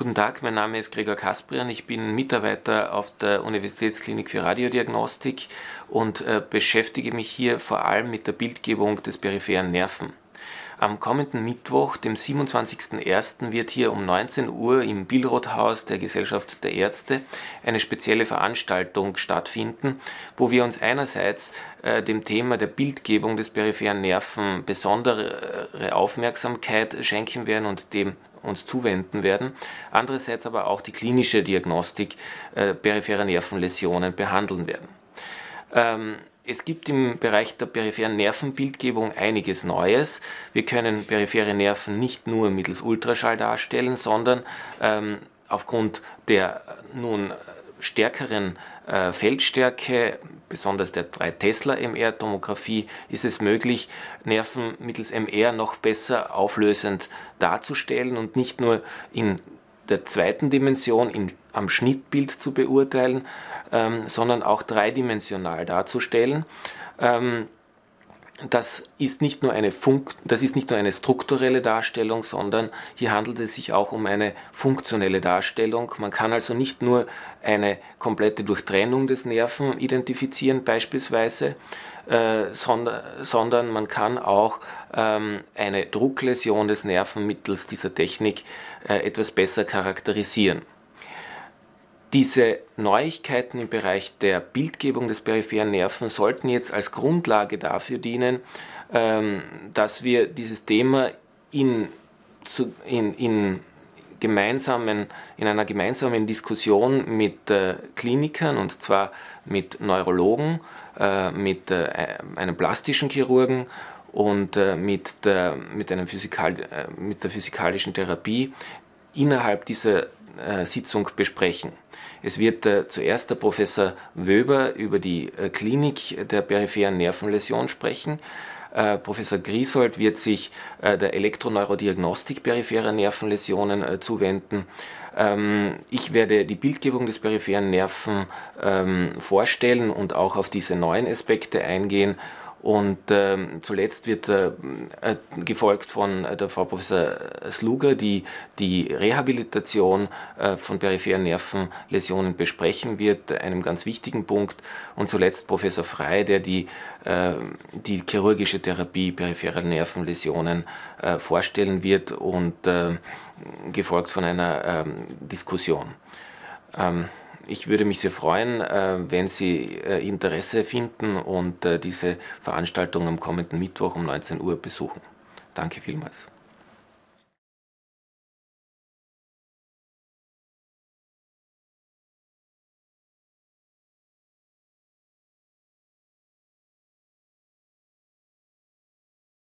Guten Tag, mein Name ist Gregor Kasprian. Ich bin Mitarbeiter auf der Universitätsklinik für Radiodiagnostik und äh, beschäftige mich hier vor allem mit der Bildgebung des peripheren Nerven. Am kommenden Mittwoch, dem 27.01., wird hier um 19 Uhr im Billroth-Haus der Gesellschaft der Ärzte eine spezielle Veranstaltung stattfinden, wo wir uns einerseits äh, dem Thema der Bildgebung des peripheren Nerven besondere Aufmerksamkeit schenken werden und dem uns zuwenden werden, andererseits aber auch die klinische Diagnostik äh, peripherer Nervenläsionen behandeln werden. Ähm, es gibt im Bereich der peripheren Nervenbildgebung einiges Neues. Wir können periphere Nerven nicht nur mittels Ultraschall darstellen, sondern ähm, aufgrund der nun stärkeren äh, Feldstärke, besonders der 3 Tesla MR-Tomographie, ist es möglich, Nerven mittels MR noch besser auflösend darzustellen und nicht nur in der zweiten Dimension in, am Schnittbild zu beurteilen, ähm, sondern auch dreidimensional darzustellen. Ähm, das ist, nicht nur eine Funk das ist nicht nur eine strukturelle Darstellung, sondern hier handelt es sich auch um eine funktionelle Darstellung. Man kann also nicht nur eine komplette Durchtrennung des Nerven identifizieren beispielsweise, äh, sondern, sondern man kann auch ähm, eine Druckläsion des Nerven mittels dieser Technik äh, etwas besser charakterisieren. Diese Neuigkeiten im Bereich der Bildgebung des peripheren Nerven sollten jetzt als Grundlage dafür dienen, ähm, dass wir dieses Thema in, in, in, gemeinsamen, in einer gemeinsamen Diskussion mit äh, Klinikern und zwar mit Neurologen, äh, mit äh, einem plastischen Chirurgen und mit der, mit, einem Physikal, mit der physikalischen Therapie innerhalb dieser Sitzung besprechen. Es wird äh, zuerst der Professor Wöber über die äh, Klinik der peripheren Nervenläsion sprechen. Professor Griesold wird sich der Elektroneurodiagnostik peripherer Nervenläsionen zuwenden. Ähm, ich werde die Bildgebung des peripheren Nerven ähm, vorstellen und auch auf diese neuen Aspekte eingehen und ähm, zuletzt wird äh, äh, gefolgt von äh, der Frau Professor Sluger, die die Rehabilitation äh, von peripheren Nervenläsionen besprechen wird, einem ganz wichtigen Punkt. Und zuletzt Professor Frey, der die, äh, die chirurgische Therapie peripherer Nervenläsionen äh, vorstellen wird und gefolgt von einer ähm, Diskussion. Ähm, ich würde mich sehr freuen, äh, wenn Sie äh, Interesse finden und äh, diese Veranstaltung am kommenden Mittwoch um 19 Uhr besuchen. Danke vielmals.